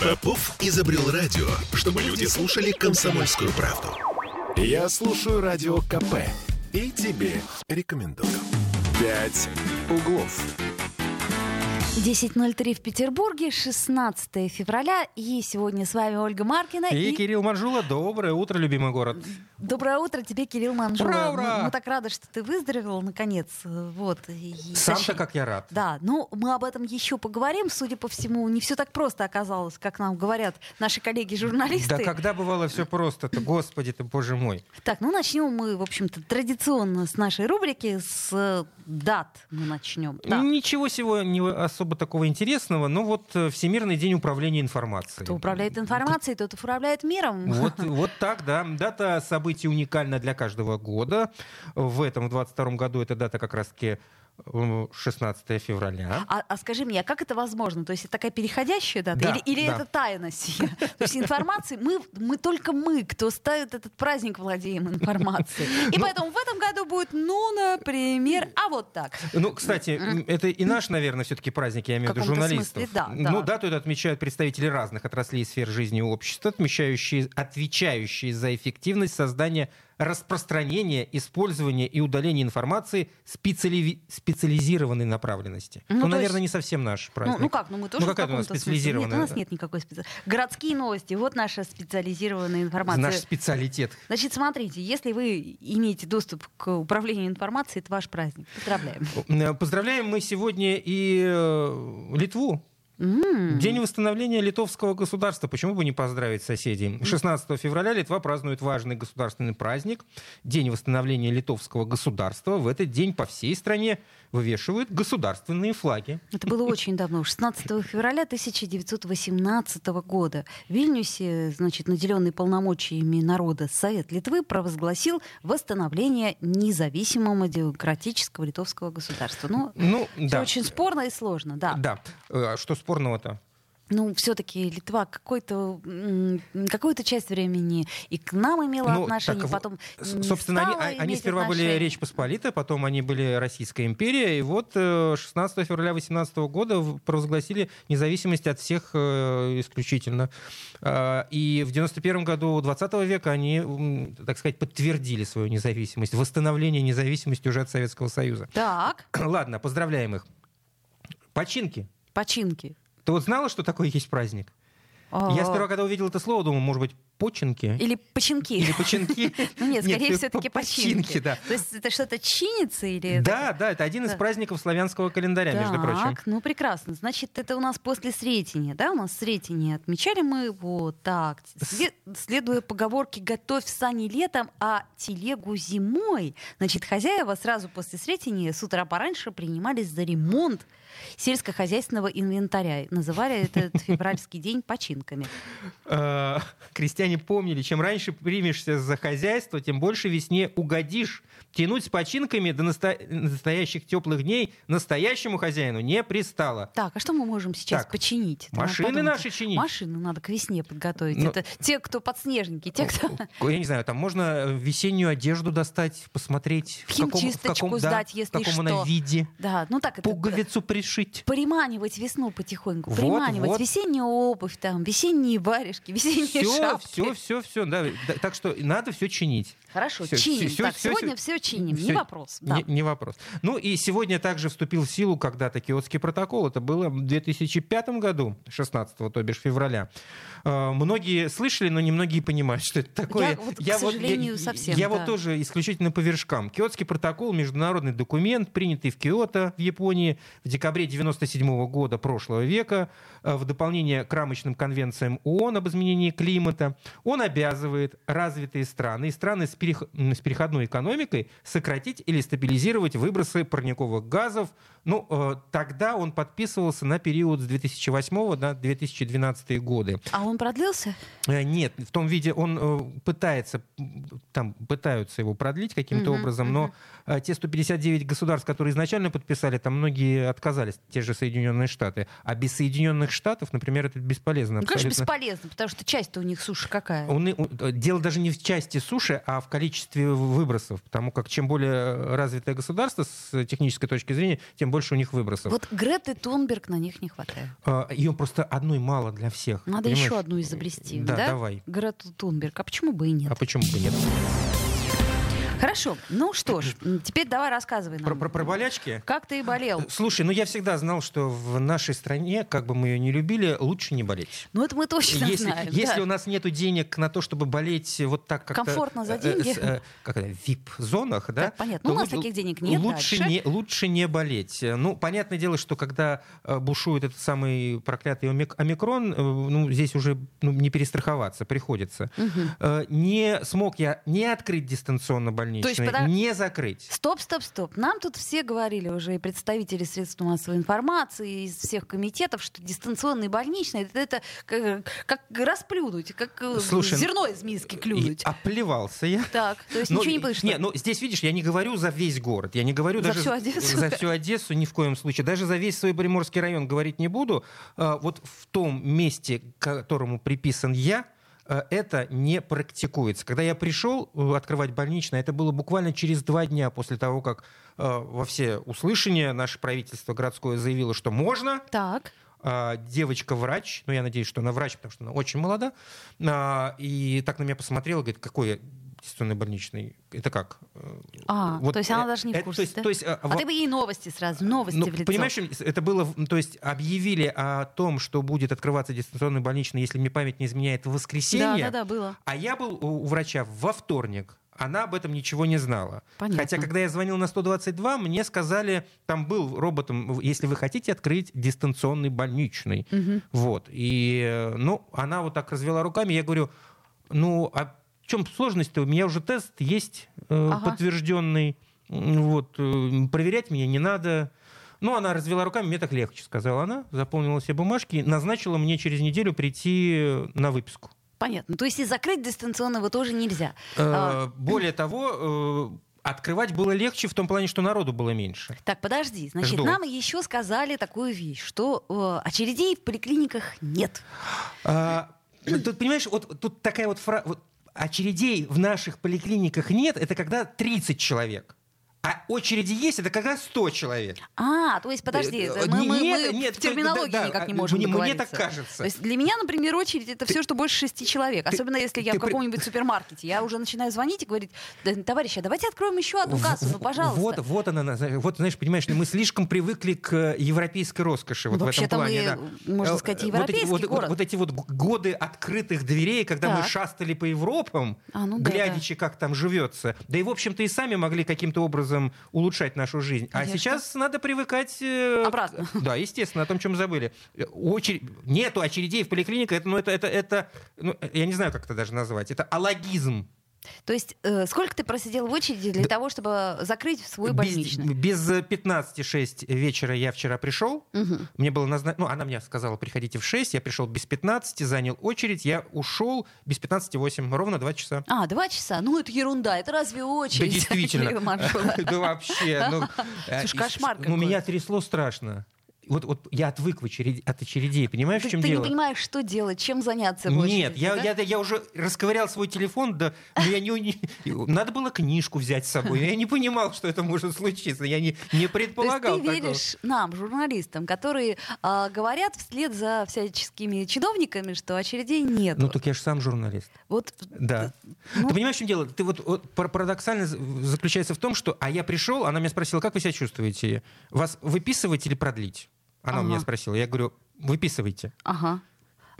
Попов изобрел радио, чтобы люди слушали комсомольскую правду. Я слушаю радио КП и тебе рекомендую. «Пять углов». 10.03 в Петербурге, 16 февраля. И сегодня с вами Ольга Маркина. И, и... Кирилл Манжула. Доброе утро, любимый город. Доброе утро тебе, Кирилл Манжула. Ура, ура! Мы, мы так рады, что ты выздоровел, наконец. Вот. Сам-то как я рад. Да, ну мы об этом еще поговорим. Судя по всему, не все так просто оказалось, как нам говорят наши коллеги-журналисты. Да когда бывало все просто-то, господи ты, боже мой. Так, ну начнем мы, в общем-то, традиционно с нашей рубрики, с дат мы начнем. Да. Ничего сегодня особо такого интересного, но вот э, Всемирный день управления информацией. Кто управляет информацией, тот управляет миром. Вот, вот так, да. Дата событий уникальна для каждого года. В этом, в 22 году, эта дата как раз-таки 16 февраля. А, а скажи мне, а как это возможно? То есть это такая переходящая дата? Да, или или да. это тайна сия? То есть информации, мы, мы только мы, кто ставит этот праздник, владеем информацией. И ну, поэтому в этом году будет, ну, например, а вот так. Ну, кстати, это и наш, наверное, все-таки праздник, я имею в виду журналистов. Смысле, да, ну, да. дату это отмечают представители разных отраслей и сфер жизни и общества, отмечающие, отвечающие за эффективность создания распространение, использование и удаление информации специали... специализированной направленности. Ну, ну наверное, есть... не совсем наш праздник. Ну, ну как, ну мы тоже ну, какая у нас специализированная? Нет, у нас нет никакой специализации. Городские новости, вот наша специализированная информация. Наш специалитет. Значит, смотрите, если вы имеете доступ к управлению информацией, это ваш праздник. Поздравляем. Поздравляем мы сегодня и э, Литву Mm. День восстановления литовского государства. Почему бы не поздравить соседей? 16 февраля Литва празднует важный государственный праздник. День восстановления литовского государства. В этот день по всей стране вывешивают государственные флаги. Это было очень давно, 16 февраля 1918 года. В Вильнюсе, значит, наделенный полномочиями народа Совет Литвы провозгласил восстановление независимого демократического литовского государства. Но ну, да. очень спорно и сложно, да. Да. Э, а что спорного-то? Ну, все-таки Литва какой-то, какую-то часть времени и к нам имела ну, отношение, так, потом Собственно, они, они сперва отношения. были Речь Посполитая, потом они были Российская империя, и вот 16 э, февраля 18 года провозгласили независимость от всех э, исключительно. А, и в 91 году 20 века они, так сказать, подтвердили свою независимость, восстановление независимости уже от Советского Союза. Так. Ладно, поздравляем их. Починки. Починки. Ты вот знала, что такое есть праздник? Я сперва, когда увидел это слово, думал, может быть, починки. Или починки. Или починки. Ну нет, скорее все-таки починки. да. То есть это что-то чинится или... Да, да, это один из праздников славянского календаря, между прочим. Так, ну прекрасно. Значит, это у нас после Сретения, да? У нас Сретение отмечали мы вот так. Следуя поговорке «готовь сани летом, а телегу зимой». Значит, хозяева сразу после Сретения с утра пораньше принимались за ремонт сельскохозяйственного инвентаря. Называли этот февральский день починками. А, крестьяне помнили, чем раньше примешься за хозяйство, тем больше весне угодишь. Тянуть с починками до настоящих теплых дней настоящему хозяину не пристало. Так, а что мы можем сейчас починить? Машины наши чинить. Машины надо к весне подготовить. Ну, Это те, кто подснежники, те, кто... Я не знаю, там можно весеннюю одежду достать, посмотреть. В каком, в каком, сдать, да, если в каком она виде. Да, ну так это... Пуговицу пришить. Приманивать весну потихоньку. Вот, приманивать вот. весеннюю обувь, там, весенние варежки, весенние все, шапки. Все, все, все, да. Так что надо все чинить. Хорошо, все, чиним. Все, так, все, сегодня все, все чиним, все, не вопрос. Да. Не, не вопрос. Ну и сегодня также вступил в силу когда-то Киотский протокол. Это было в 2005 году, 16 то бишь февраля. Э, многие слышали, но немногие понимают, что это такое. Я, вот, я, к сожалению, вот, я, совсем. Я да. вот тоже исключительно по вершкам. Киотский протокол — международный документ, принятый в Киото в Японии в декабре 97 года прошлого века э, в дополнение к рамочным конвенциям ООН об изменении климата. Он обязывает развитые страны и страны с, с переходной экономикой сократить или стабилизировать выбросы парниковых газов. Ну, э, тогда он подписывался на период с 2008 до 2012 годы. А он продлился? Э, нет, в том виде он э, пытается, там пытаются его продлить каким-то uh-huh, образом, но uh-huh. те 159 государств, которые изначально подписали, там многие отказались, те же Соединенные Штаты. А без Соединенных Штатов, например, это бесполезно. Ну, конечно, бесполезно, потому что часть-то у них суши какая? Он, дело даже не в части суши, а в количестве выбросов, потому как чем более развитое государство с технической точки зрения, тем тем больше у них выбросов. Вот Греты Тунберг на них не хватает. А, Ее просто одной мало для всех. Надо понимаешь? еще одну изобрести, Да, да? давай. Грету Тунберг. А почему бы и нет? А почему бы нет? Хорошо. Ну что ж, теперь давай рассказывай нам. Про, про, про болячки? Как ты болел? Слушай, ну я всегда знал, что в нашей стране, как бы мы ее не любили, лучше не болеть. Ну это мы точно Если, знаем. если да. у нас нет денег на то, чтобы болеть вот так как Комфортно за деньги? как это, в VIP-зонах, да? Так, понятно. Ну, у нас лучше- таких денег нет, Лучше дальше. не, лучше не болеть. Ну, понятное дело, что когда э, бушует этот самый проклятый омик- омикрон, э, ну, здесь уже ну, не перестраховаться приходится. Э, Не смог я не открыть дистанционно больничный, пода- не закрыть. Стоп, стоп, стоп. Нам тут все говорили уже, и представители средств массовой информации из всех комитетов, что дистанционный больничный это, это как, как расплюнуть, как э, Слушай, зерно из миски клюнуть. И оплевался я. Так, то есть Ну, ничего не будешь. Не, ну здесь, видишь, я не говорю за весь город, я не говорю За даже всю Одессу? за всю Одессу ни в коем случае, даже за весь свой Приморский район говорить не буду. А, Вот в том месте, к которому приписан я, это не практикуется. Когда я пришел э, открывать больничное, это было буквально через два дня после того, как э, во все услышания наше правительство городское заявило, что можно, Так. а, девочка-врач, ну, я надеюсь, что она врач, потому что она очень молода, а, и так на меня посмотрела, говорит, какой я дистанционный больничный? Это как? Э, А, вот, то есть она э, даже не в э, курсе, То есть, да? то есть, э, А во- ты бы ей новости сразу, новости ну, в лицо. понимаешь, это было, в- то есть объявили о том, что будет открываться дистанционный больничный, если мне память не изменяет, в Да, воскресенье, да, да, было. а я был у врача во вторник. Она об этом ничего не знала. Понятно. Хотя, когда я звонил на 122, мне сказали, там был роботом, если вы хотите открыть дистанционный больничный. Мгм. Вот. И, э, ну, она вот так развела руками. Я говорю, ну, а в чем сложность-то? У меня уже тест есть э, Ага. подтвержденный. Вот. э, Проверять меня не надо. Ну, она развела руками, мне так легче, сказала она. Заполнила все бумажки. Назначила мне через неделю прийти на выписку. Понятно. То есть и закрыть дистанционно его тоже нельзя. Э, А. Более того, э, открывать было легче в том плане, что народу было меньше. Так, подожди. Значит, Жду. нам еще сказали такую вещь, что э, очередей в поликлиниках нет. А, тут, понимаешь, вот тут такая вот фраза... Вот, очередей в наших поликлиниках нет, это когда 30 человек. А очереди есть, это когда 100 человек. А, то есть, подожди, Э, мы, мы- нет, мы нет, в терминологии да, да, никак не а, можем мне, мне так кажется. То есть для меня, например, очередь это все, что больше шести человек. ты- Особенно если я ты в каком-нибудь супермаркете. Я уже начинаю звонить и говорить, «Да, товарищи, а давайте откроем еще одну кассу, ну, пожалуйста. Вот, вот она, на- вот, знаешь, понимаешь, мы слишком привыкли к э, европейской роскоши вот в этом плане. мы, да. можно Э, сказать, вот европейский вот, город. Вот, эти вот годы открытых дверей, когда мы Так. шастали по Европам, А, ну да, глядячи, как там живется. Да и, в общем-то, и сами могли каким-то образом улучшать нашу жизнь. А Конечно. сейчас надо привыкать... э, Обратно. Да, естественно, о том, чем забыли. Очередь... Нету очередей в поликлиниках, это, ну, это, это, это ну, я не знаю, как это даже назвать. Это алогизм. То есть э, сколько ты просидел в очереди для того, чтобы закрыть свой Без, больничный? без 15-6 вечера я вчера пришел. Мгм. Мне было назначено... Ну, она мне сказала, приходите в 6. Я пришел без 15, занял очередь. Я ушел без 15-8. Ровно 2 часа. А, два часа. Ну, это ерунда. Это разве Да очередь? действительно. Маршрута? Да вообще. ну, э, Слушай, кошмар Ну, меня трясло страшно. Вот, вот я отвык очереди- от очередей. Понимаешь, Ты, в чем ты дело? не понимаешь, что делать, чем заняться очереди, Нет, я, да? я, я уже расковырял свой телефон, да, но я не, не- надо было книжку взять с собой. Я не понимал, что это может случиться. Я не, не То предполагал есть ты такого. веришь нам, журналистам, которые а, говорят вслед за всяческими чиновниками, что очередей нет. Ну, так я же сам журналист. Вот, Да. Ну. Ты понимаешь, в чем дело? Ты вот, вот пар- парадоксально заключается в том, что... А я пришел, она меня спросила, как вы себя чувствуете? Вас выписывать или продлить? Она у меня Ага. спросила. Я говорю, выписывайте. ага.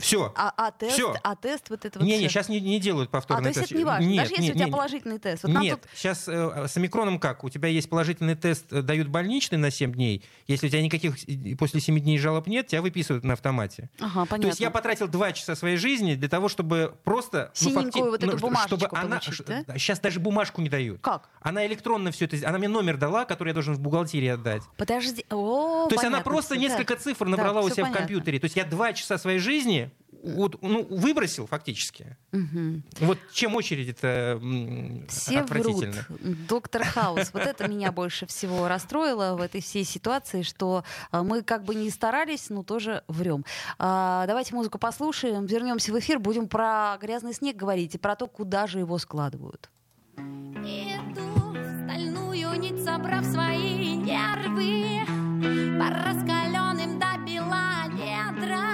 Все. А, а тест, Всё. а тест вот это вот Не, не, сейчас не, не делают А, повторный то есть тест. это не важно. Нет, Даже если нет, у тебя нет. положительный тест. Вот Нет, тут сейчас э, с омикроном как? У тебя есть положительный тест, э, дают больничный на 7 дней. Если у тебя никаких после 7 дней жалоб нет, тебя выписывают на автомате. Ага, понятно. То есть я потратил 2 часа своей жизни для того, чтобы просто... Синенькую вот эту ш- бумажечку чтобы она, получить, ш- да? Сейчас даже бумажку не дают. Как? Она электронно все это... Она мне номер дала, который я должен в бухгалтерии отдать. Подожди. О, То есть она понятно просто да. несколько цифр Да, набрала у всё себя в понятно. компьютере. То есть я 2 часа своей жизни вот, ну, выбросил фактически. Мгм. Вот чем очередь-то м, Все врут. Доктор Хаус. Вот это меня больше всего расстроило в этой всей ситуации, что а, мы как бы не старались, но тоже врем. А, Давайте музыку послушаем, вернемся в эфир, будем про грязный снег говорить и про то, куда же его складывают. Иду в стальную нить, собрав свои нервы По раскаленным до бела ветрам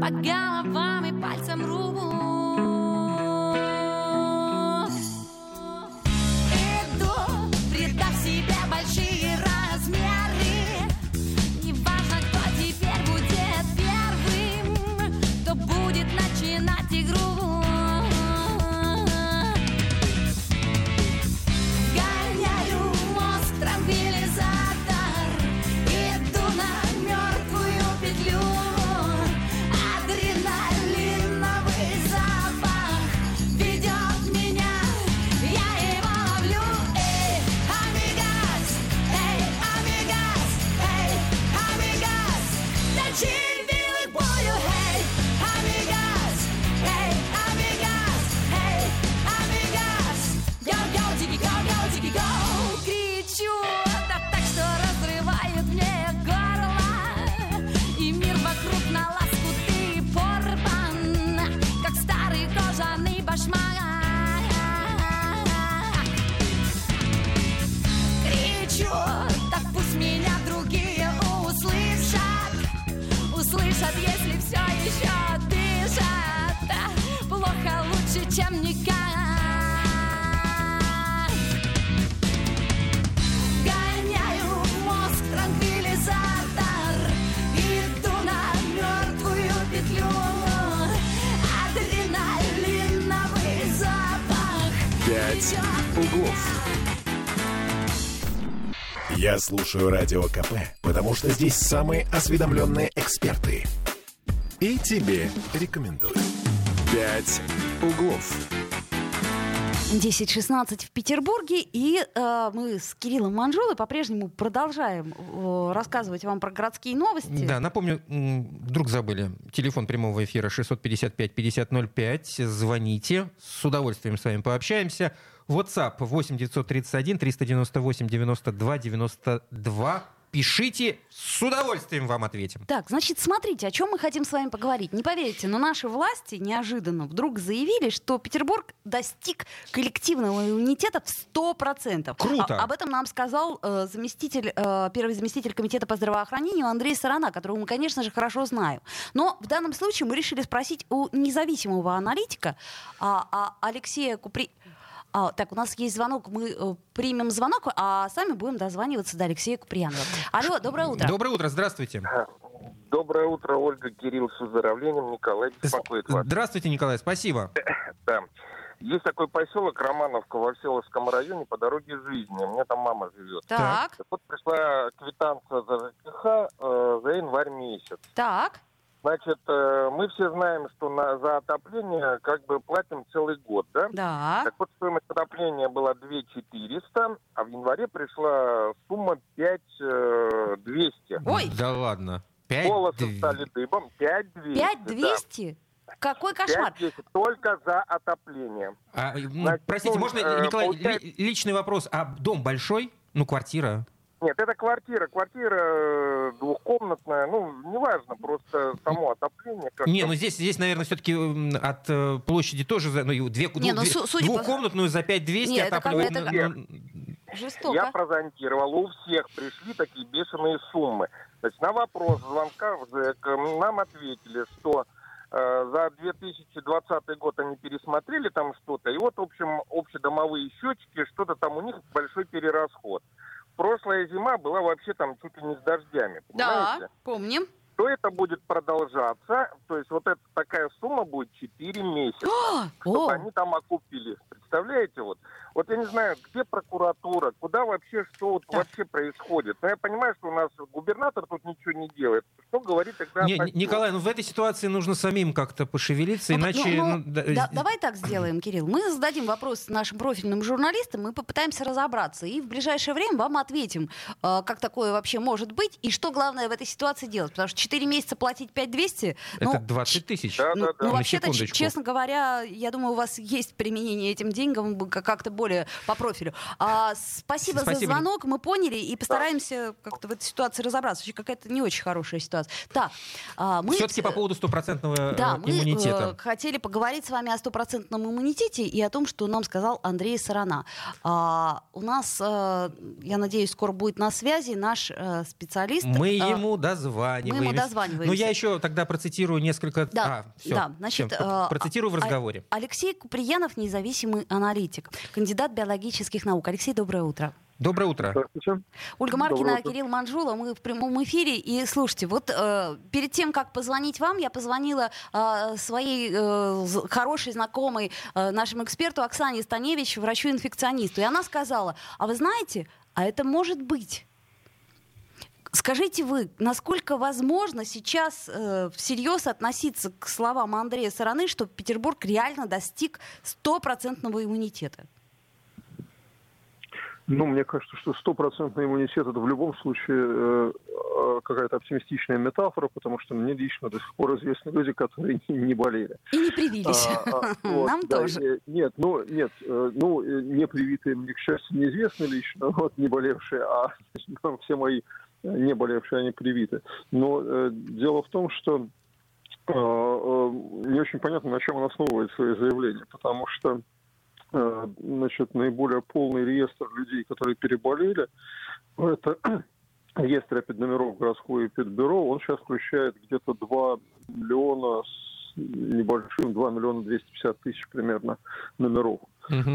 По головам и пальцам рук Слушаю Радио КП, потому что здесь самые осведомленные эксперты. И тебе рекомендую. «Пять углов». 10.16 в Петербурге, и э, мы с Кириллом Манжулой по-прежнему продолжаем э, рассказывать вам про городские новости. Да, напомню, вдруг забыли, телефон прямого эфира 655-5005, звоните, с удовольствием с вами пообщаемся. WhatsApp 8 931 398 92 92. Пишите, с удовольствием вам ответим. Так, значит, смотрите, о чем мы хотим с вами поговорить. Не поверите, но наши власти неожиданно вдруг заявили, что Петербург достиг коллективного иммунитета в 100%. Круто! А- об этом нам сказал э, заместитель, э, первый заместитель комитета по здравоохранению Андрей Сарана, которого мы, конечно же, хорошо знаем. Но в данном случае мы решили спросить у независимого аналитика а, а, Алексея Купри... А, так, у нас есть звонок, мы э, примем звонок, а сами будем дозваниваться до Алексея Куприянова. Алло, доброе утро. Доброе утро, здравствуйте. Доброе утро, Ольга, Кирилл, с выздоровлением. Николай беспокоит вас. Здравствуйте, Николай, спасибо. Да. Есть такой поселок Романовка во Всеволожском районе по дороге жизни. У меня там мама живет. Так, Так Вот пришла квитанция за ЖКХ э, за январь месяц. так. Значит, э, мы все знаем, что на, за отопление как бы платим целый год, да? Да. Так вот, стоимость отопления была 2 400, а в январе пришла сумма 5 э, 200. Ой, Да ладно. Пять Волосы дв- стали дыбом. 5 200. 5200? Какой кошмар. 5 200 только за отопление. А, Значит, простите, ну, можно, э, Николай, получается- ли- личный вопрос. А дом большой? Ну, квартира. Нет, это квартира. Квартира э, двухкомнатная. Ну, неважно, просто само отопление. Как Не, ну здесь, здесь наверное, все-таки от э, площади тоже за, ну, и две, Не, ну, две- су- судя по- двухкомнатную за 5200 Не, это отапливать. как- ну, это ну, Жестоко. Я прозонтировал, у всех пришли такие бешеные суммы. Значит, на вопрос звонка в ЖЭК нам ответили, что э, за 2020 год они пересмотрели там что-то, и вот, в общем, общедомовые счетчики, что-то там у них большой перерасход. Прошлая зима была вообще там чуть ли не с дождями, понимаете? Да, помним. Что это будет продолжаться, то есть вот эта такая сумма будет 4 месяца. чтобы они там окупили. Представляете, вот? Вот я не знаю, где прокуратура, куда вообще, что вот Так. вообще происходит. Но я понимаю, что у нас губернатор тут ничего не делает. Что говорит тогда... Не? Николай, ну в этой ситуации нужно самим как-то пошевелиться, Ну, иначе... ну, ну, ну, да, да- з- давай так сделаем, Кирилл. Мы зададим вопрос нашим профильным журналистам, мы попытаемся разобраться. И в ближайшее время вам ответим, э, как такое вообще может быть, и что главное в этой ситуации делать. Потому что 4 месяца платить 5200, Это ну, 20 тысяч. Да, ну, да, да. ну, вообще-то, честно говоря, я думаю, у вас есть применение этим деньгам как-то более по профилю. А, спасибо, за Спасибо. звонок, мы поняли и постараемся как-то в этой ситуации разобраться. Вообще какая-то не очень хорошая ситуация. Так, а, мы... Все-таки по поводу стопроцентного Да, э, мы иммунитета. э, хотели поговорить с вами о стопроцентном иммунитете и о том, что нам сказал Андрей Сарана. А, у нас, э, я надеюсь, скоро будет на связи наш э, специалист. Мы э, ему дозваниваемся. мы ему дозваниваемся. Ну, я еще тогда процитирую несколько... Да, а, всё. да, значит, Всё, э, процитирую в а- разговоре. Алексей Куприянов, независимый аналитик, кандидат биологических наук. Алексей, доброе утро. Доброе утро. Здравствуйте. Ольга Доброе Маркина, утро. Кирилл Манжула, мы в прямом эфире. И слушайте, вот э, перед тем, как позвонить вам, я позвонила э, своей э, хорошей знакомой, э, нашему эксперту Оксане Станевич, врачу-инфекционисту. И она сказала, а вы знаете, а это может быть. Скажите вы, насколько возможно сейчас э, всерьез относиться к словам Андрея Сараны, что Петербург реально достиг стопроцентного иммунитета? Ну, мне кажется, что стопроцентный иммунитет это в любом случае э, э, какая-то оптимистичная метафора, потому что мне лично до сих пор известны люди, которые не, болели. И не привились. А, а, вот, Нам да, тоже. э, Нет, ну, нет, э, ну, не привитые мне, к счастью, неизвестны лично, вот, не болевшие, а ну, все мои не болевшие, они привиты. Но э, дело в том, что э, э, не очень понятно, на чем он основывает свои заявления, потому что значит, наиболее полный реестр людей, которые переболели, это реестр эпидномеров городского эпидбюро, он сейчас включает где-то 2 миллиона с небольшим, 2 миллиона 250 тысяч примерно номеров.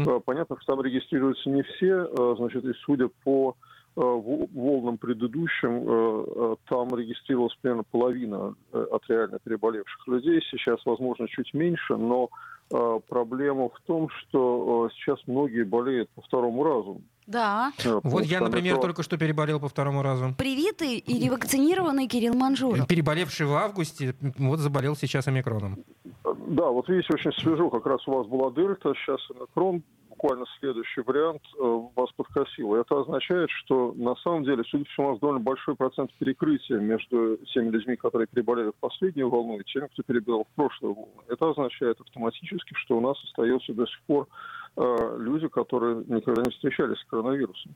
Э, Понятно, что там регистрируются не все, э, значит, и судя по э, во- волнам предыдущим, э, э, там регистрировалась примерно половина э, от реально переболевших людей. Сейчас, возможно, чуть меньше, но э, проблема в том, что э, сейчас многие болеют по второму разу. Да. Э, потому Вот я, что например, это- только что переболел по второму разу. Привитый и ревакцинированный Кирилл Манжуров. Переболевший в августе, вот заболел сейчас омикроном. Да, вот видите, очень свежо. Как раз у вас была дельта, сейчас омикрон. Буквально следующий вариант э, вас подкосил. Это означает, что на самом деле, судя по всему, у нас довольно большой процент перекрытия между теми людьми, которые переболели в последнюю волну, и теми, кто переболел в прошлую волну. Это означает автоматически, что у нас остается до сих пор э, люди, которые никогда не встречались с коронавирусом.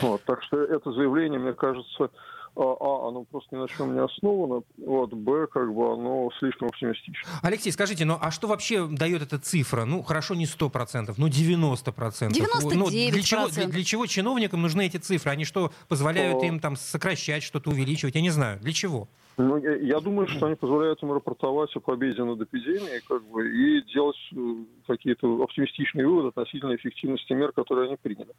Вот, так что это заявление, мне кажется, а, а, оно просто ни на чем не основано, вот, б, как бы оно слишком оптимистично. Алексей, скажите, ну а что вообще дает эта цифра? Ну, хорошо, не 100%, ну 90%. Ну, для, чего, для, 99%. для чего чиновникам нужны эти цифры? Они что, позволяют О. им там сокращать, что-то увеличивать? Я не знаю. Для чего? Ну, я, думаю, что они позволяют им рапортовать о победе над эпидемией как бы, и делать э, какие-то оптимистичные выводы относительно эффективности мер, которые они приняли.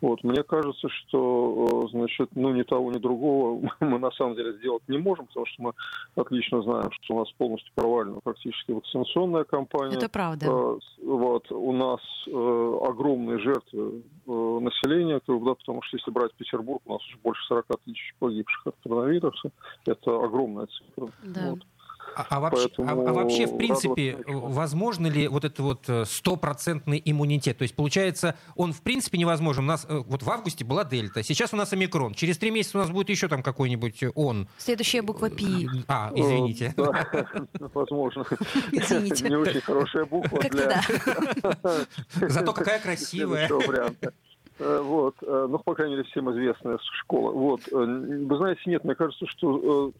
Вот. Мне кажется, что э, значит, ну, ни того, ни другого мы на самом деле сделать не можем, потому что мы отлично знаем, что у нас полностью провалена практически вакцинационная кампания. Это правда. Э, Вот, у нас огромные жертвы населения, да, потому что если брать Петербург, у нас уже больше 40 тысяч погибших от коронавируса. Это огромная цифра. Да. Вот. А, а вообще, а- а вообще, в принципе, возможно ли вот этот вот э, стопроцентный иммунитет? То есть, получается, он в принципе невозможен. У нас э, вот в августе была дельта, сейчас у нас омикрон. Через три месяца у нас будет еще там какой-нибудь э, он. Следующая буква Пи. А, извините. Возможно. Извините. Не очень хорошая буква для. Зато какая красивая. Э, Вот, э, ну, по крайней мере, всем известная школа. Вот, э, вы знаете, нет, мне кажется, что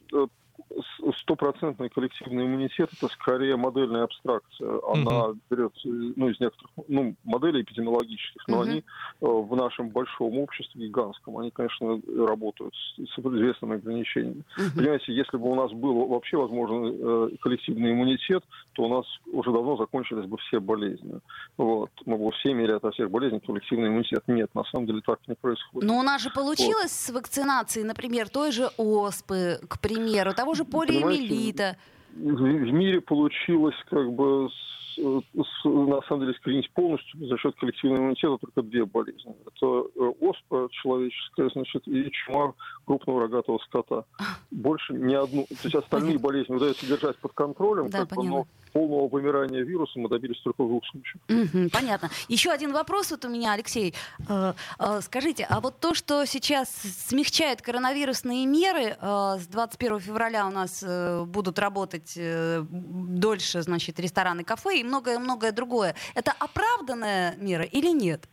стопроцентный коллективный иммунитет это скорее модельная абстракция. Она берет э, ну, из некоторых ну, моделей эпидемиологических, но Мгм. они э, в нашем большом обществе гигантском, они, конечно, работают с, с известными ограничениями. Понимаете, если бы у нас был вообще возможен э, коллективный иммунитет, то у нас уже давно закончились бы все болезни. Вот. Мы бы все имели от всех болезней коллективный иммунитет. Нет, на самом деле так не происходит. Но у нас же получилось с вакцинацией, например, той же оспы, к примеру, того же полиомиелита. в, в мире получилось как бы с- с- на самом деле искоренить полностью за счет коллективного иммунитета только две болезни. Это э, оспа человеческая, значит, и чума крупного рогатого скота. Больше ни одну. То есть остальные болезни удается держать под контролем, Да, как бы, но полного вымирания вируса мы добились только в двух случаях. Понятно. Еще один вопрос вот у меня, Алексей. Э, э, скажите, а вот то, что сейчас смягчают коронавирусные меры, э, с 21 февраля у нас будут работать дольше, значит, рестораны, кафе и многое-многое другое, это оправданная мера или нет?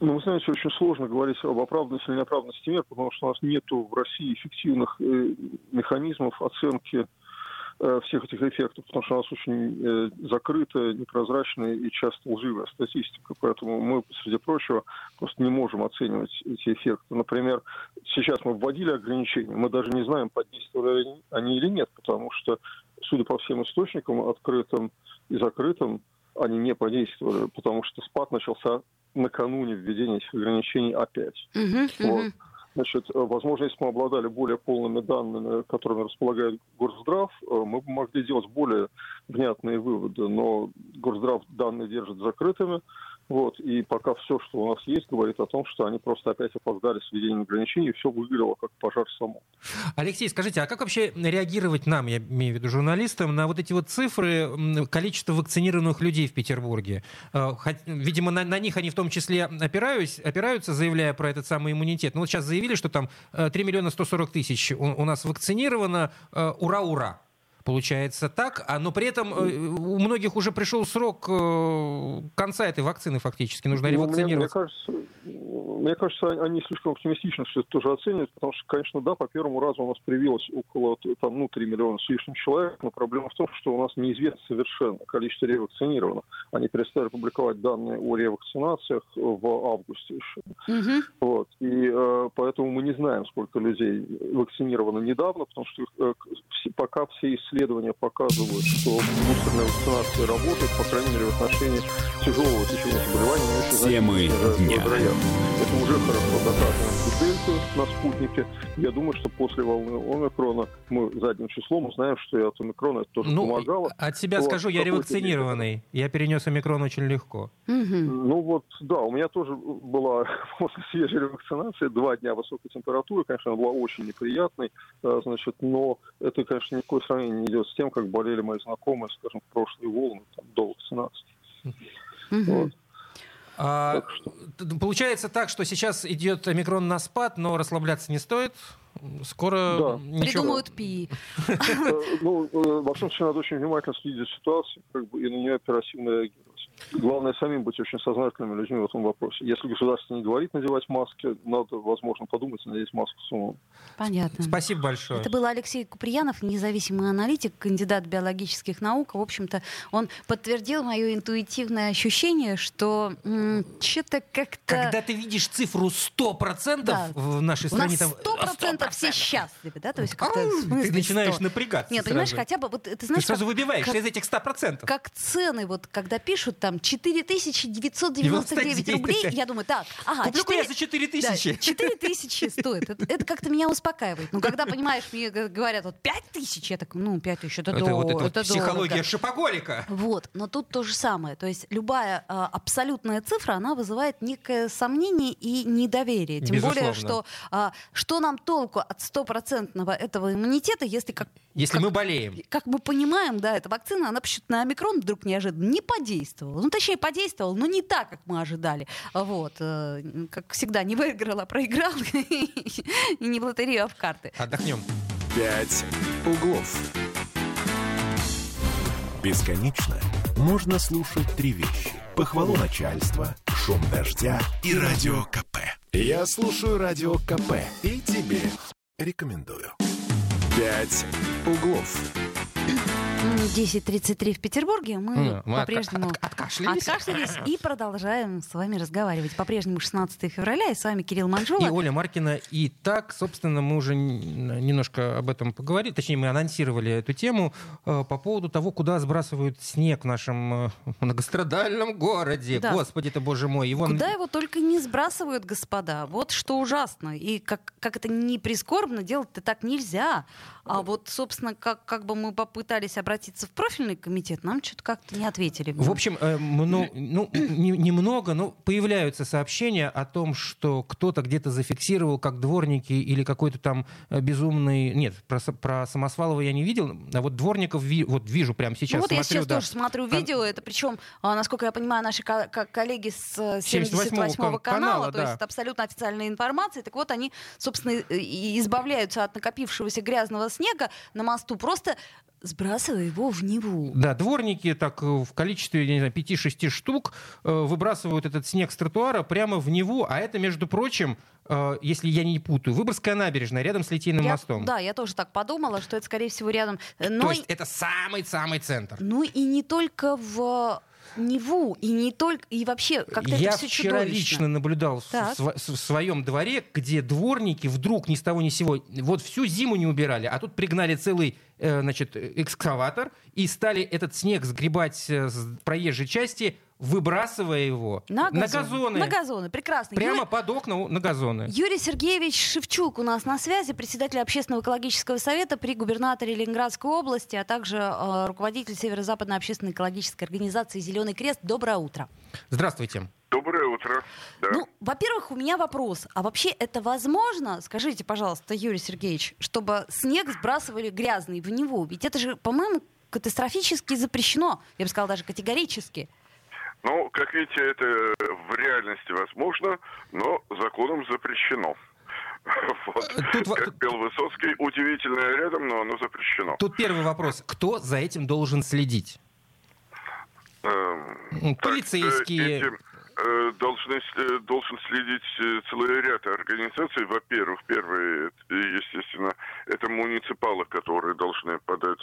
Ну, вы знаете, очень сложно говорить об оправданности или неоправданности мер, потому что у нас нет в России эффективных механизмов оценки э, всех этих эффектов, потому что у нас очень э, закрытая, непрозрачная и часто лживая статистика. Поэтому мы, среди прочего, просто не можем оценивать эти эффекты. Например, сейчас мы вводили ограничения, мы даже не знаем, подействовали они- или нет, потому что, судя по всем источникам, открытым и закрытым, они не подействовали, потому что спад начался накануне введения этих ограничений опять. Мгм, Вот. мгм. Значит, э, возможно, если мы обладали более полными данными, которыми располагает Горздрав, э, мы бы могли делать более внятные выводы. Но Горздрав данные держит закрытыми. Вот, и пока все, что у нас есть, говорит о том, что они просто опять опоздали с введением ограничений, и все выглядело как пожар само. Алексей, скажите, а как вообще реагировать нам, я имею в виду журналистам, на вот эти вот цифры м, количества вакцинированных людей в Петербурге? Э, Видимо, на, на них они в том числе опираюсь, опираются, заявляя про этот самый иммунитет. Ну вот сейчас заявили, что там э, 3 миллиона 140 тысяч у, у нас вакцинировано. Э, Ура-ура! Получается так, а, но при этом э, у многих уже пришел срок э, конца этой вакцины фактически. Нужно Ну, мне, мне ревакцинироваться. кажется, мне кажется, они слишком оптимистично все это тоже оценивают, потому что, конечно, да, по первому разу у нас привилось около там, ну, 3 миллиона с лишним человек, но проблема в том, что у нас неизвестно совершенно количество ревакцинированных. Они перестали публиковать данные о ревакцинациях в августе еще. Мгм. Вот. И э, поэтому мы не знаем, сколько людей вакцинировано недавно, потому что э, все- пока все исследования показывают, что бустерная вакцинация работает, по крайней мере, в отношении тяжелого течения заболевания. Темы дня. Это уже хорошо доказано в дельту на спутнике. Я думаю, что после волны омикрона мы задним числом узнаем, что и от омикрона это тоже Ну, помогало. от себя Вот, скажу, я ревакцинированный. Я перенес омикрон очень легко. Мгм. Ну вот, да, у меня тоже была после свежей ревакцинации два дня высокой температуры, конечно, она была очень неприятной, э, значит, но это, конечно, никакое сравнение не идет с тем, как болели мои знакомые, скажем, в прошлые волны, там, до вакцинации. Мгм. Вот. А, Так получается так, что сейчас идет омикрон на спад, но расслабляться не стоит. Скоро Да. ничего. Придумают пи. Э, Ну, э, во всем случае, надо очень внимательно следить за ситуацией как бы, и на нее оперативно реагировать. Главное, самим быть очень сознательными людьми в этом вопросе. Если государство не говорит надевать маски, надо, возможно, подумать и надеть маску самому. Понятно. Спасибо большое. Это был Алексей Куприянов, независимый аналитик, кандидат биологических наук. В общем-то, он подтвердил мое интуитивное ощущение, что что-то как-то... Когда ты видишь цифру 100% Да. в нашей У стране, нас там сто процентов все счастливы, да? То есть как-то ты начинаешь 100? напрягаться Нет, понимаешь, сразу. хотя бы, вот ты Ты знаешь, сразу как, выбиваешь как- из этих 100%. как цены, вот когда пишут там 4999 рублей, я думаю, так, ага, Куплю-ка я 4 за 4 тысячи. 4 тысячи стоит. Это, это как-то меня успокаивает. Но когда, понимаешь, мне говорят, вот 5 тысяч, я так, ну, 5 тысяч, это, Это дорого, вот эта вот это психология дорого. шопоголика. Вот, но тут то же самое. То есть любая а, абсолютная цифра, она вызывает некое сомнение и недоверие. Тем более, Безусловно. что а, что нам толку от стопроцентного этого иммунитета, если как Если как- мы болеем. как мы понимаем, да, эта вакцина, она на омикрон вдруг неожиданно не подействовала. Ну, точнее, подействовала, но не так, как мы ожидали. Вот. э, Как всегда, не выиграл, а проиграл. И не в лотерею, а в карты. Отдохнем. «Пять углов». Бесконечно можно слушать три вещи. Похвалу начальства, шум дождя и радио КП. Я слушаю радио КП и тебе рекомендую. «Пять углов». М, 10.33 в Петербурге. Мы М, мы по-прежнему отка- от- откашлялись. откашлялись и продолжаем с вами разговаривать. По-прежнему 16 февраля, и с вами Кирилл Манжула. И Оля Маркина. И так, собственно, мы уже немножко об этом поговорили, точнее, мы анонсировали эту тему э, по поводу того, куда сбрасывают снег в нашем э, многострадальном городе. Да. Господи ты, боже мой. Его... Куда его только не сбрасывают, господа. Вот что ужасно. И как, как это не прискорбно, делать-то так нельзя. А вот, собственно, как, как бы мы попытались обратиться в профильный комитет, нам что-то как-то не ответили. В общем, э, мно- ну, не- немного, но появляются сообщения о том, что кто-то где-то зафиксировал, как дворники или какой-то там э, безумный... Нет, про, про Самосвалова я не видел, а вот дворников ви- вот вижу прямо сейчас. Ну вот я смотрю, сейчас да. тоже смотрю Кон- видео, это причем, а, насколько я понимаю, наши ко- ко- коллеги с э, 78-го 78-го канала, канала, то есть это абсолютно официальная информация. Так вот, они, собственно, избавляются от накопившегося грязного снега на мосту, просто сбрасывая его в Неву. Да, дворники так э, в количестве, не знаю, 5-6 штук э, выбрасывают этот снег с тротуара прямо в Неву, а это, между прочим, э, если я не путаю, Выборгская набережная рядом с Литейным Я- мостом. Да, я тоже так подумала, что это, скорее всего, рядом. Но То есть это самый-самый центр. Ну и не только в Неву, и не только, и вообще как-то Я это все вчера чудовищно. лично наблюдал в, Так. в своем дворе, где дворники вдруг ни с того ни с сего вот всю зиму не убирали, а тут пригнали целый э, значит, экскаватор и стали этот снег сгребать э, с проезжей части, выбрасывая его На газоны. газоны. На газоны, прекрасно. Прямо Ю- под окна на газоны. Юрий Сергеевич Шевчук у нас на связи, председатель общественного экологического совета при губернаторе Ленинградской области, а также э, руководитель Северо-Западной общественной экологической организации «Зеленый крест». Доброе утро. Здравствуйте. Доброе утро. Да. Ну, во-первых, у меня вопрос. А вообще это возможно, скажите, пожалуйста, Юрий Сергеевич, чтобы снег сбрасывали грязный в Неву? Ведь это же, по-моему, катастрофически запрещено. Я бы сказала, даже категорически. Ну, как видите, это в реальности возможно, но законом запрещено. Вот. Тут во- Как пел Высоцкий, удивительное рядом, но оно запрещено. Тут первый вопрос. Кто за этим должен следить? Эм, так, Полицейские. э, этим, э, должны, э, должен следить э, целый ряд организаций. Во-первых, первые, э, естественно, это муниципалы, которые должны подать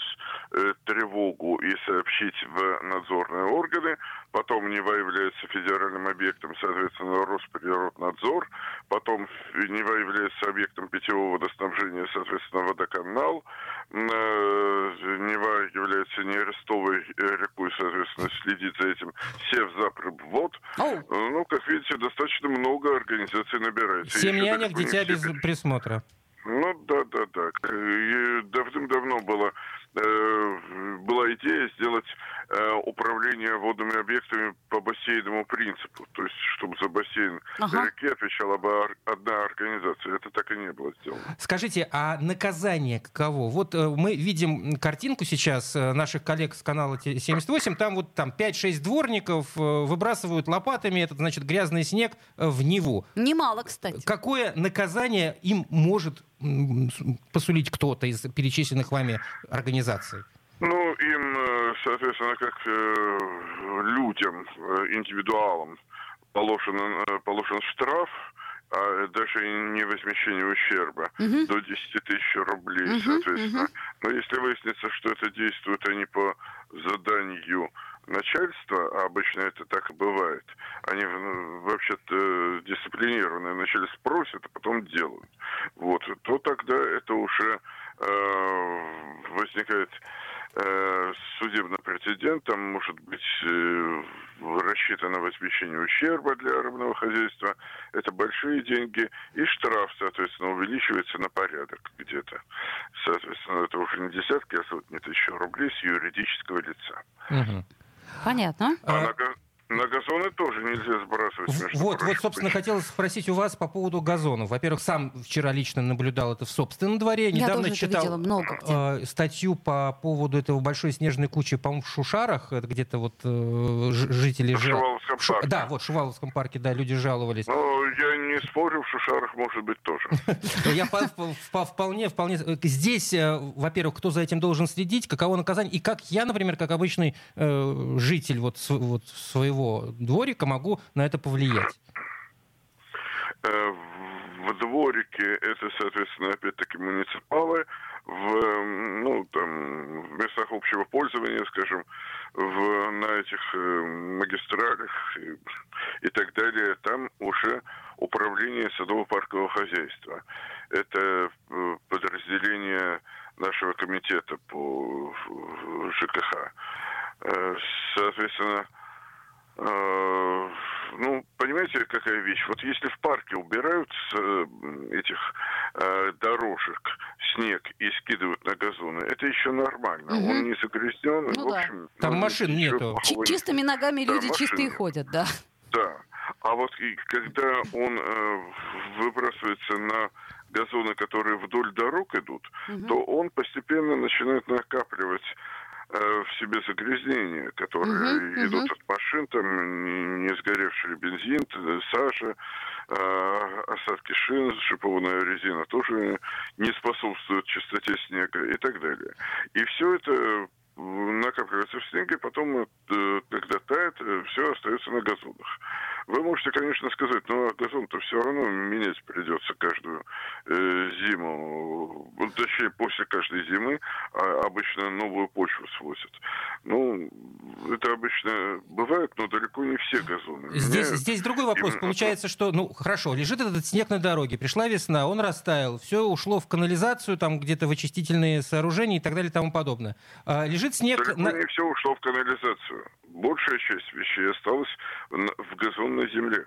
э, тревогу и сообщить в надзорные органы. Потом Нева является федеральным объектом, соответственно, Росприроднадзор. Потом Нева является объектом питьевого водоснабжения, соответственно, водоканал. Э, Нева является нерестовой рекой, соответственно, следит за этим Севзапрыбвод. Ну, как видите, достаточно много организаций набирается. Семь Еще нянек, далеко не дитя без присмотра. Ну да, да, да. Давным-давно было, э, была идея сделать э, управление водными объектами по бассейному принципу. То есть, чтобы за бассейн Ага. реки отвечала бы одна организация. Это так и не было сделано. Скажите, а наказание каково? Вот э, мы видим картинку сейчас э, наших коллег с канала Те- 78, там вот там 5-6 дворников э, выбрасывают лопатами этот, значит, грязный снег в Неву. Немало, кстати. Какое наказание им может посулить кто-то из перечисленных вами организаций? Ну, им, соответственно, как э, людям, э, индивидуалам положен, э, положен штраф, а даже не возмещение ущерба Мгм. до 10 тысяч рублей, Мгм, соответственно. Но если выяснится, что это действуют они по заданию начальства, а обычно это так и бывает, они вообще-то дисциплинированные, вначале спросят, а потом делают. Вот, то тогда это уже э, возникает э, судебный прецедент, там может быть э, рассчитано возмещение ущерба для рыбного хозяйства, это большие деньги, и штраф, соответственно, увеличивается на порядок где-то. Соответственно, это уже не десятки, а сотни тысяч рублей с юридического лица. Мгм. Понятно. А, А, на, га- на газоны тоже нельзя сбрасывать. Между Вот, вот, собственно, хотелось спросить у вас по поводу газонов. Во-первых, сам вчера лично наблюдал это в собственном дворе. Я Недавно тоже читал видела много где. э, статью по поводу этого большой снежной кучи, по-моему, в Шушарах. Это где-то вот э, жители... В Шуваловском Шу- парке. Да, вот в Шуваловском парке, да, люди жаловались. Ну, я не спорю, в Шушарах может быть тоже. Я по- по- по- вполне, вполне... э, Здесь, во-первых, кто за этим должен следить, каково наказание, и как я, например, как обычный житель вот, св- вот своего дворика могу на это повлиять. Э, В дворике это, соответственно, опять-таки муниципалы, в, ну, там, в местах общего пользования, скажем, в, на этих э, магистралях и, и так далее, там уже управление садово-паркового хозяйства. Это э, подразделение нашего комитета по ЖКХ. Соответственно, ну, понимаете, какая вещь? Вот если в парке убирают с э, этих э, дорожек снег и скидывают на газоны, это еще нормально. Мгм. Он не загрязнен, Ну в да. общем... Там ну, машин нету. Чистыми ногами Да, люди машины. чистые ходят, да. Да. А вот и когда он э, выбрасывается на газоны, которые вдоль дорог идут, Мгм. то он постепенно начинает накапливать э, в себе загрязнения, которые Мгм, идут мгм. от машин, там не, не сгоревший бензин, т- сажа, э, осадки шин, шипованная резина тоже не способствует чистоте снега и так далее. И все это э, накапливается в снеге, потом, э, когда тает, все остается на газонах. Вы можете, конечно, сказать, а газон-то все равно менять придется каждую э, зиму, Ну, точнее после каждой зимы а обычно новую почву свозят. Ну, это обычно бывает, но далеко не все газоны. Здесь, Меняют. здесь другой вопрос. именно- Получается, что, ну, хорошо, лежит этот снег на дороге, пришла весна, он растаял, все ушло в канализацию, там где-то в очистительные сооружения и так далее и тому подобное. А, лежит снег... Далеко на- не все ушло в канализацию. Большая часть вещей осталась на- газонной земле.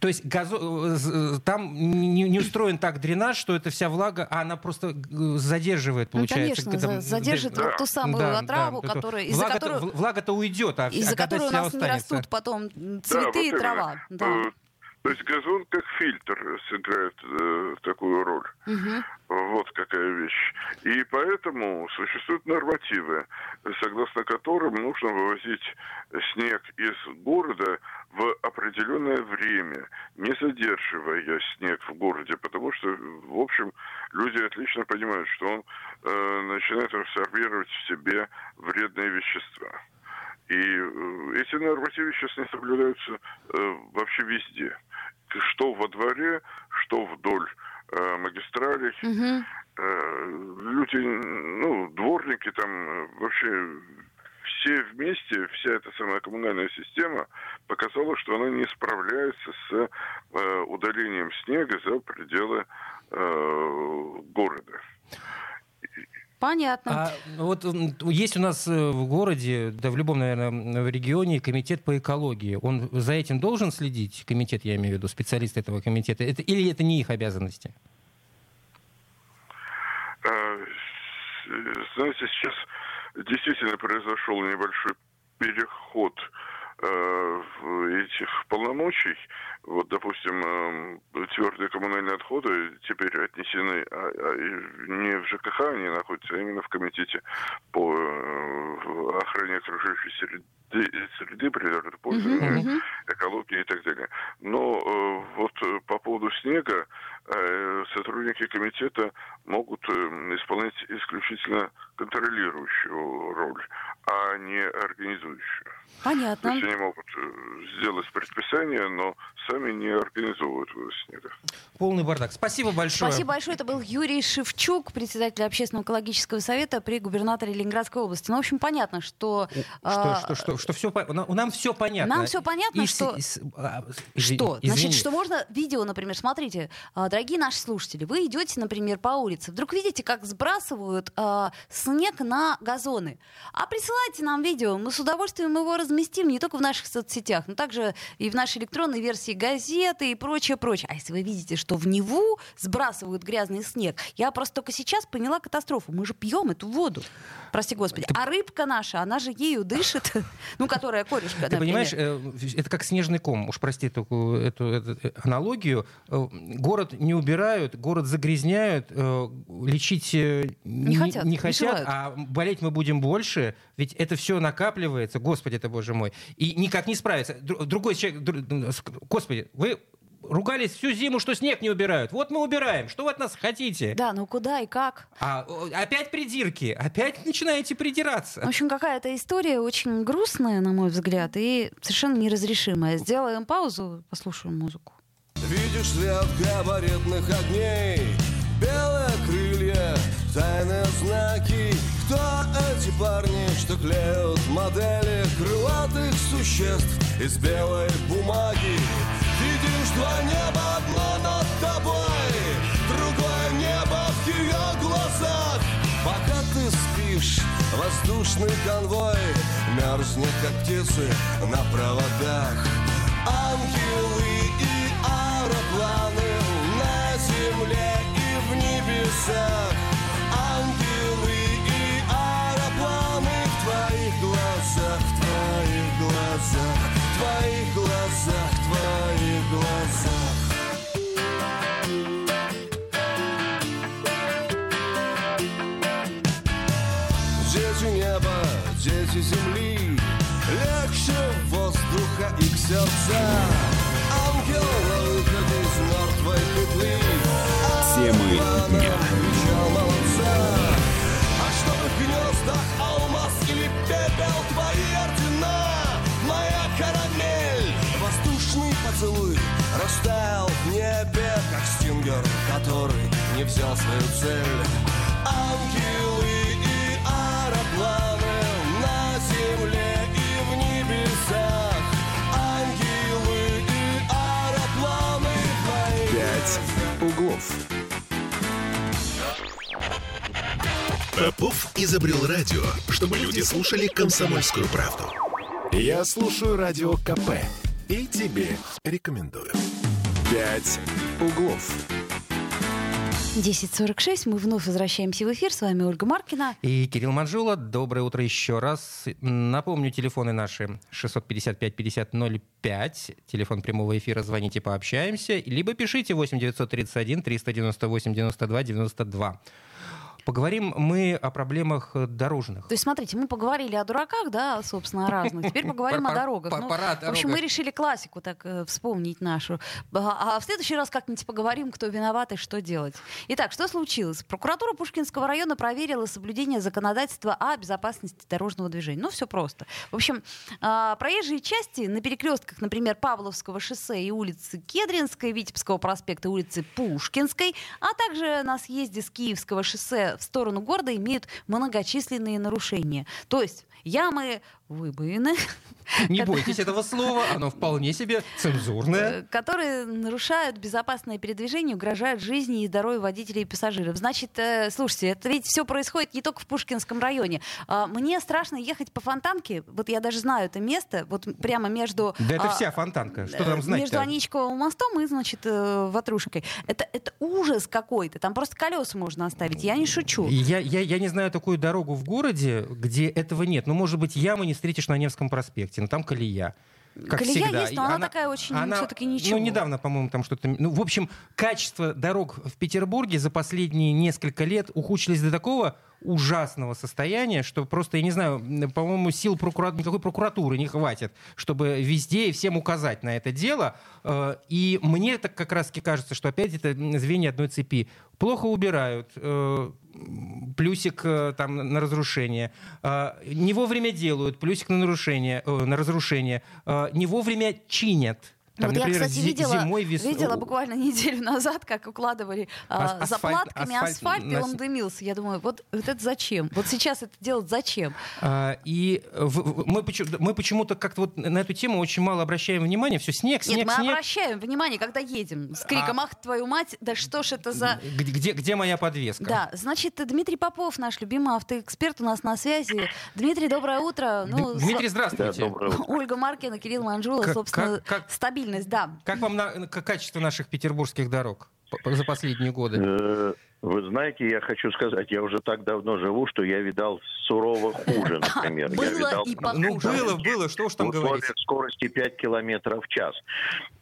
То есть газо- там не, не устроен так дренаж, что эта вся влага, а она просто э, задерживает, Ну, получается. конечно, когда- за- задержит да. вот ту самую Да, отраву, да, это- которая, из-за влага-то, которой, влага-то уйдет, а, из-за а когда которой у нас не останется? растут потом м, Да, цветы вот и трава. Да. То есть газон как фильтр сыграет э, такую роль. Мгм. Вот какая вещь. И поэтому существуют нормативы, согласно которым нужно вывозить снег из города в определенное время, не задерживая снег в городе, потому что, в общем, люди отлично понимают, что он э, начинает абсорбировать в себе вредные вещества. И э, эти нормативы сейчас не соблюдаются э, вообще везде. Что во дворе, что вдоль э, магистралей. Мгм. Э, люди, ну, дворники там, э, вообще все вместе, вся эта самая коммунальная система показала, что она не справляется с э, удалением снега за пределы э, города. Понятно. А, ну вот есть у нас э, в городе, да в любом, наверное, в регионе комитет по экологии. Он за этим должен следить, комитет, я имею в виду, специалисты этого комитета, это, или это не их обязанности? Э, с- Знаете, сейчас действительно произошел небольшой переход э, в этих полномочий. Вот, допустим, э, твердые коммунальные отходы теперь отнесены а, а, не в ЖКХ, они находятся, а именно в комитете по э, охране окружающей среды, среды природопользования, Мгм. экологии и так далее. Но э, вот э, по поводу снега э, сотрудники комитета могут э, исполнять исключительно контролирующую роль, а не организующую. То Понятно. есть они могут сделать предписание, но сами не организовывают вывоз снега. Полный бардак. Спасибо большое. Спасибо большое. Это был Юрий Шевчук, председатель общественного экологического совета при губернаторе Ленинградской области. Ну, в общем, понятно, что... Что, а, что, что, что все, нам все понятно. Нам всё понятно, И что- а, изви- Что? извини. Значит, что можно видео, например, смотрите, а, дорогие наши слушатели, вы идете, например, по улице, вдруг видите, как сбрасывают а, снег на газоны. А присылайте нам видео, мы с удовольствием его разместим не только в наших соцсетях, но также и в нашей электронной версии газеты и прочее, прочее. А если вы видите, что в Неву сбрасывают грязный снег, я просто только сейчас поняла катастрофу. Мы же пьем эту воду. Прости господи. А рыбка наша, она же ею дышит, ну, которая корешка, Ты понимаешь, э, это как снежный ком. Уж прости такую эту, эту, э, аналогию. Э, Город не убирают, город загрязняют, э, лечить э, Не хотят, не а болеть мы будем больше, ведь это все накапливается, господи ты боже мой, и никак не справится. Дру- Другой человек, господи, вы ругались всю зиму, что снег не убирают. Вот мы убираем. Что вы от нас хотите? Да, ну куда и как? А опять придирки, опять начинаете придираться. В общем, какая-то история очень грустная, на мой взгляд, и совершенно неразрешимая. Сделаем паузу, послушаем музыку. Видишь свет габаритных огней Белые крылья, тайные знаки Кто эти парни, что клеют модели Крылатых существ из белой бумаги? Видишь два неба, одно над тобой Другое небо в ее глазах. Пока ты спишь, воздушный конвой Мерзнет, как птицы на проводах. Ангелы и аэропланы на земле и в небесах глазах. Дети неба, дети земли Легче воздуха их сердца Ангел на выходе из мертвой петли. Темы дня. А что в гнездах алмаз или пепел Твои ордена, моя карамель Воздушный поцелуй Стингер, который не взял свою цель Ангелы и аэропланы на земле и в небесах Ангелы и аэропланы Пять углов. Попов изобрел радио, чтобы люди слушали комсомольскую правду. Я слушаю радио КП и тебе рекомендую. «Пять углов». 10.46, мы вновь возвращаемся в эфир. С вами Ольга Маркина. И Кирилл Манжула. Доброе утро еще раз. Напомню, телефоны наши 655-5005. Телефон прямого эфира. Звоните, пообщаемся. Либо пишите 8931 398 92 92. Поговорим мы о проблемах дорожных. То есть, смотрите, мы поговорили о дураках, да, собственно, о разных. Теперь поговорим о дорогах. Ну, В общем, мы решили классику так э, вспомнить нашу. А а в следующий раз как-нибудь поговорим, кто виноват и что делать. Итак, что случилось? Прокуратура Пушкинского района проверила соблюдение законодательства о безопасности дорожного движения. Ну, все просто. В общем, а, проезжие части на перекрестках, например, Павловского шоссе и улицы Кедринской, Витебского проспекта и улицы Пушкинской, а также на съезде с Киевского шоссе в сторону города имеют многочисленные нарушения. То есть ямы, выбоины, Не бойтесь этого слова, оно вполне себе цензурное. э, которые нарушают безопасное передвижение, угрожают жизни и здоровью водителей и пассажиров. Значит, э, слушайте, это ведь все происходит не только в Пушкинском районе. А, Мне страшно ехать по Фонтанке, вот я даже знаю это место, вот прямо между... Да это а, вся фонтанка. Что э, там знать Между Аничковым мостом и, значит, Ватрушкой. Это, это ужас какой-то. Там просто колеса можно оставить. Я не шучу. Я, я, я не знаю такую дорогу в городе, где этого нет. Ну, может быть, ямы не встретишь на Невском проспекте, но там колея. Как Колея всегда. есть, но И она такая очень всё-таки ничего. Ну, недавно, по-моему, там что-то... Ну, в общем, качество дорог в Петербурге за последние несколько лет ухудшились до такого ужасного состояния, что просто, я не знаю, по-моему, сил прокура... никакой прокуратуры не хватит, чтобы везде и всем указать на это дело. Э, И мне так как раз-таки кажется, что опять это звенья одной цепи. Плохо убирают, э, плюсик э, там на разрушение. Не вовремя делают, плюсик на нарушение, на разрушение. Не вовремя чинят. Ну, Там, вот например, я, кстати, видела, зимой, вес- видела буквально неделю назад, как укладывали а, Ас- асфальт- заплатками асфальт, асфальт и он дымился. Я думаю, вот, вот это зачем? Вот сейчас это делать зачем? А, И в- в- мы, почему- мы почему-то как-то вот на эту тему очень мало обращаем внимания. Все снег, снег, Нет, мы снег. обращаем внимание, когда едем с криком А- «Ах, твою мать, да что ж это за...» Где, где, где моя подвеска? Да, значит, Дмитрий Попов, наш любимый автоэксперт, у нас на связи. Дмитрий, доброе утро. Ну, Дмитрий, здравствуйте. Ольга Маркина, Кирилл Манжула, Как- собственно, как- как- стабильность, да. Как вам на- качество наших петербургских дорог за последние годы? Э, Вы знаете, я хочу сказать, я уже так давно живу, что я видал сурово хуже, например. Было я видал и Ну, было, было, что уж там в говорить. скорости 5 километров в час.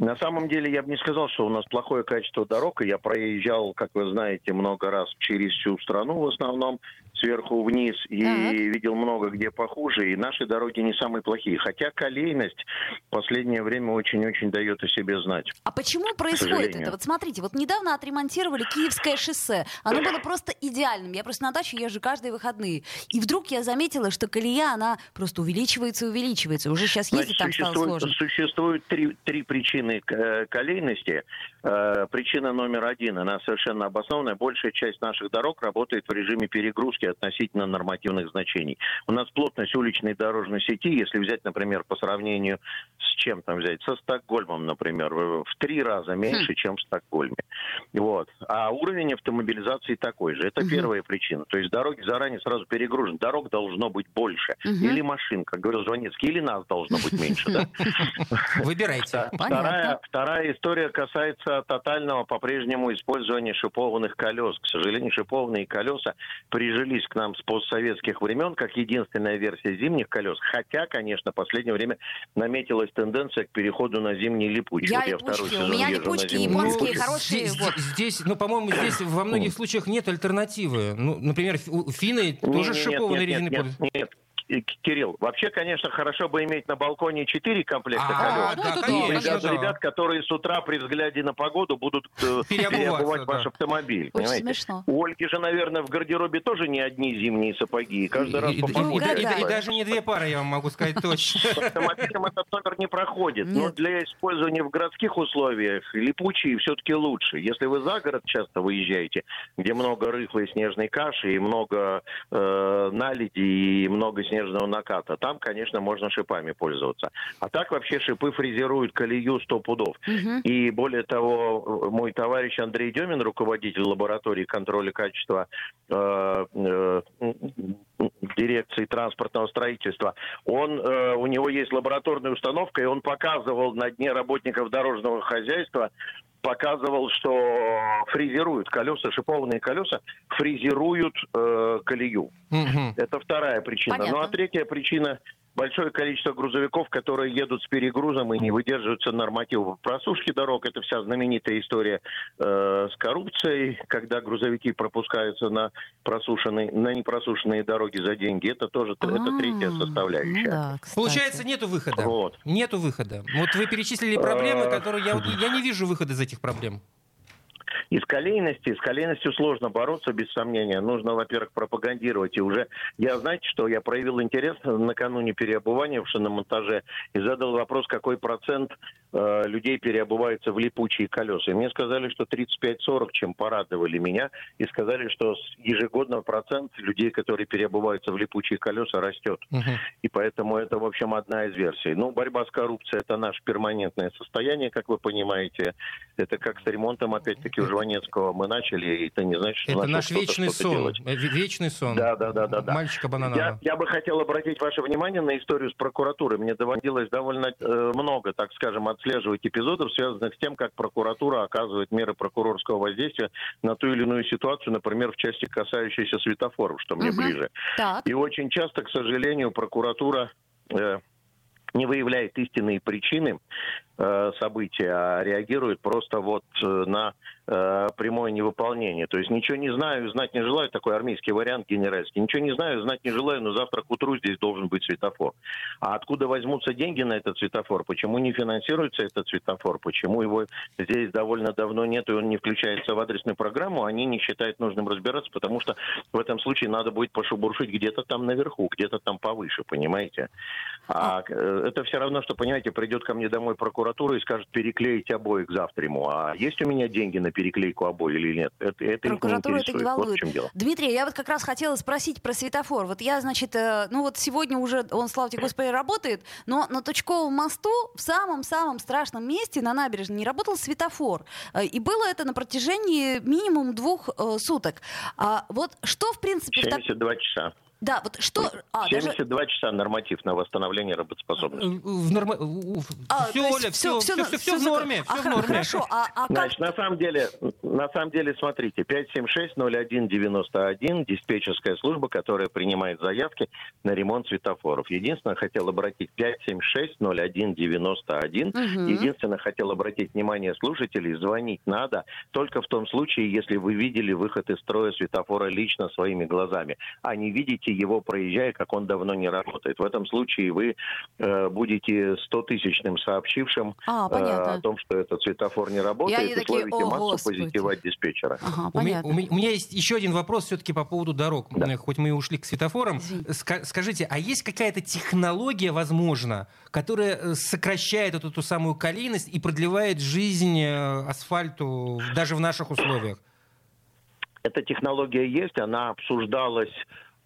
На самом деле, я бы не сказал, что у нас плохое качество дорог. и Я проезжал, как вы знаете, много раз через всю страну в основном, сверху вниз, и Так. видел много где похуже, и наши дороги не самые плохие. Хотя колейность в последнее время очень-очень дает о себе знать. А почему происходит это? Вот смотрите, вот недавно отремонтировали Киевское шоссе. Оно было просто идеальным. Я просто на дачу езжу каждые выходные. И вдруг я заметила, что колея, она просто увеличивается и увеличивается. Уже сейчас ездить там стало сложно. существует три, три причины э, колейности. Э, Причина номер один, она совершенно обоснованная. Большая часть наших дорог работает в режиме перегрузки относительно нормативных значений. У нас плотность уличной дорожной сети, если взять, например, по сравнению с чем там взять, со Стокгольмом, например, в в три раза меньше, чем в Стокгольме. Вот. А уровень автомобилизации такой же. Это Мгм. первая причина. То есть дороги заранее сразу перегружены. Дорог должно быть больше. Мгм. Или машин, как говорил Жванецкий, или нас должно быть меньше. Да? Выбирайте. Вторая, вторая история касается тотального по-прежнему использования шипованных колес. К сожалению, шипованные колеса прижились к нам с постсоветских времен как единственная версия зимних колес. Хотя, конечно, в последнее время наметилась тенденция к переходу на зимние липучки. Я Вот липучки, второй у сезон меня езжу на липучки зимние японские, липучки. хорошие, Здесь, вот. здесь, ну, по-моему, здесь во многих случаях нет альтернативы. Ну, например, у- финны тоже Не-не-нет, шипованной нет, резиной нет, пользуются. нет, Кирилл, вообще, конечно, хорошо бы иметь на балконе четыре комплекта А, колес. да, И конечно, бригада да. ребят, которые с утра при взгляде на погоду будут э, переобувать да. ваш автомобиль. Очень понимаете? смешно. У Ольги же, наверное, в гардеробе тоже не одни зимние сапоги. И каждый раз И- и- по и- погоде. и- и- и Угадай. даже не две пары, я вам могу сказать точно. С автомобилем этот номер не проходит. Но для использования в городских условиях липучие все-таки лучше. Если вы за город часто выезжаете, где много рыхлой снежной каши и много э, наледи и много снежного наката, там, конечно, можно шипами пользоваться. А так вообще шипы фрезеруют колею 100 пудов. Мгм. И более того, мой товарищ Андрей Демин, руководитель лаборатории контроля качества э, э, дирекции транспортного строительства, он, э, у него есть лабораторная установка, и он показывал на дне работников дорожного хозяйства, показывал, что фрезеруют колеса, шипованные колеса, фрезеруют э, колею. Мгм. Это вторая причина. Понятно. Ну а третья причина большое количество грузовиков, которые едут с перегрузом и не выдерживаются нормативов просушки дорог. Это вся знаменитая история э, с коррупцией, когда грузовики пропускаются на просушенные, на непросушенные дороги за деньги. Это тоже это третья А, составляющая. ну да, кстати. Получается, нету выхода. Вот. Нету выхода. Вот вы перечислили проблемы, А, которые я, я не вижу выхода из этих проблем. И с колейностью, с колейностью сложно бороться, без сомнения. Нужно, во-первых, пропагандировать. И уже я, знаете, что я проявил интерес накануне переобувания в шиномонтаже и задал вопрос, какой процент э, людей переобувается в липучие колеса. И мне сказали, что 35-40, чем порадовали меня. И сказали, что ежегодно процент людей, которые переобуваются в липучие колеса, растет. Мгм. И поэтому это, в общем, одна из версий. Ну, борьба с коррупцией – это наше перманентное состояние, как вы понимаете. Это как с ремонтом, опять-таки, у Жванецкого мы начали, и это не значит, что Это наш вечный что-то сон. делать. Ве- Вечный сон. Да, да, да, да, да. Мальчика Я, бананова. я бы хотел обратить ваше внимание на историю с прокуратурой. Мне доводилось довольно э, много, так скажем, отслеживать эпизодов, связанных с тем, как прокуратура оказывает меры прокурорского воздействия на ту или иную ситуацию, например, в части касающейся светофоров, что мне Мгм. ближе. Так. И очень часто, к сожалению, прокуратура э, не выявляет истинные причины события, а реагирует просто вот э, на э, прямое невыполнение. То есть ничего не знаю, знать не желаю, такой армейский вариант генеральский. Ничего не знаю, знать не желаю, но завтра к утру здесь должен быть светофор. А откуда возьмутся деньги на этот светофор? Почему не финансируется этот светофор? Почему его здесь довольно давно нет, и он не включается в адресную программу? Они не считают нужным разбираться, потому что в этом случае надо будет пошебуршить где-то там наверху, где-то там повыше, понимаете? А э, это все равно, что, понимаете, придет ко мне домой прокуратура и скажет переклеить обои к завтраму. А есть у меня деньги на переклейку обои или нет? Это, это их не это не. Вот в чем дело. Дмитрий, я вот как раз хотела спросить про светофор. Вот я, значит, э, ну вот сегодня уже он, слава тебе Господи, работает, но на Тучковом мосту в самом-самом страшном месте на набережной не работал светофор. Э, И было это на протяжении минимум двух э, суток. А вот что, в принципе... в так- 72 часа. Да, вот что... А, даже... 72 часа норматив на восстановление работоспособности. Э, В норма... А, есть Оля, всё- все, всё все, на- все в норме, а, все в хо- норме. Хорошо, а, а как... Значит, на самом деле, на самом деле, смотрите, 576-0191, диспетчерская служба, которая принимает заявки на ремонт светофоров. Единственное, хотел обратить 576-0191. Мгм. Единственное, хотел обратить внимание слушателей, звонить надо только в том случае, если вы видели выход из строя светофора лично своими глазами, а не видите его, проезжая, как он давно не работает. В этом случае вы э, будете 100-тысячным сообщившим А, э, о том, что этот светофор не работает, они и такие, словите «О, массу Господи». позитива от диспетчера. Ага, У меня, понятно. у меня- у меня есть еще один вопрос все-таки по поводу дорог. Да. Э, Хоть мы и ушли к светофорам. Ска- скажите, а есть какая-то технология, возможно, которая э, сокращает вот эту самую колейность и продлевает жизнь э, асфальту даже в наших условиях? эта технология есть, она обсуждалась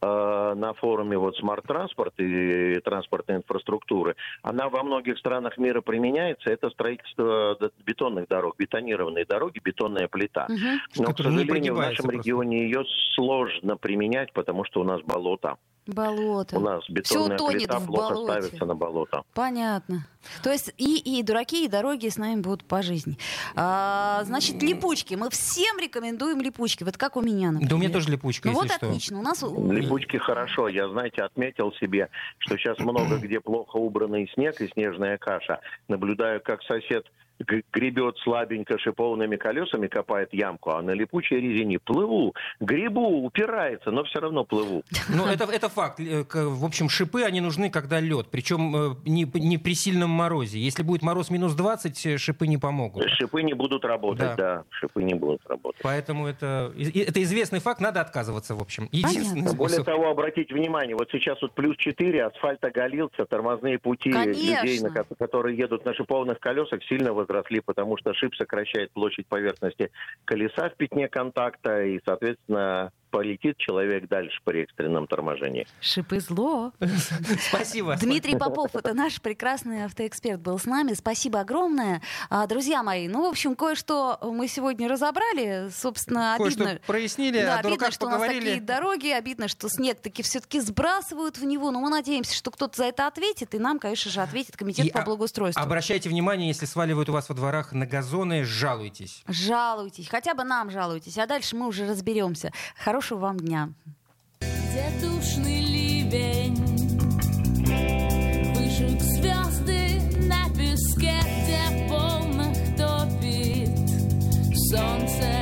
на форуме вот Smart Transport и транспортной инфраструктуры, она во многих странах мира применяется. Это строительство бетонных дорог, бетонированные дороги, бетонная плита. Мгм. Но, к сожалению, в нашем просто. регионе ее сложно применять, потому что у нас болото. Болото. У нас бетонная утонет плита в плохо болоте. ставится на болото. Понятно. То есть и, и дураки, и дороги с нами будут по жизни. А, значит, липучки. Мы всем рекомендуем липучки. Вот как у меня, например. Да у меня тоже липучка, Ну если вот что. отлично. У нас... у- Липучки хорошо. Я, знаете, отметил себе, что сейчас много где плохо убранный снег и снежная каша. Наблюдаю, как сосед гребет слабенько шиповными колесами, копает ямку, а на липучей резине плыву, грибу, упирается, но все равно плыву. Ну, это, это факт. Э, В общем, шипы, они нужны, когда лед. Причем э, не, не при сильном морозе. Если будет мороз минус 20, э, шипы не помогут. Шипы не будут работать, да, шипы не будут работать. Поэтому это, это известный факт, надо отказываться, в общем. Единственный Понятно. Более того, обратите внимание, вот сейчас вот плюс 4, асфальт оголился, тормозные пути людей, Конечно. на ко- которые едут на шипованных колесах, сильно возросли, потому что шип сокращает площадь поверхности колеса в пятне контакта, и, соответственно, полетит человек дальше при экстренном торможении. Шипы зло. Спасибо. Дмитрий Попов, это наш прекрасный автоэксперт, был с нами. Спасибо огромное. А, друзья мои, ну, в общем, кое-что мы сегодня разобрали. Собственно, Кое-что обидно. прояснили, Да, обидно, что у нас поговорили. такие дороги, обидно, что снег таки все-таки сбрасывают в него, но мы надеемся, что кто-то за это ответит, и нам, конечно же, ответит комитет И по благоустройству. Обращайте внимание, если сваливают у вас во дворах на газоны, жалуйтесь. Жалуйтесь, хотя бы нам жалуйтесь, а дальше мы уже разберемся. Хорошего вам дня. Где душный ливень Выжег звезды на песке Где полных топит Солнце,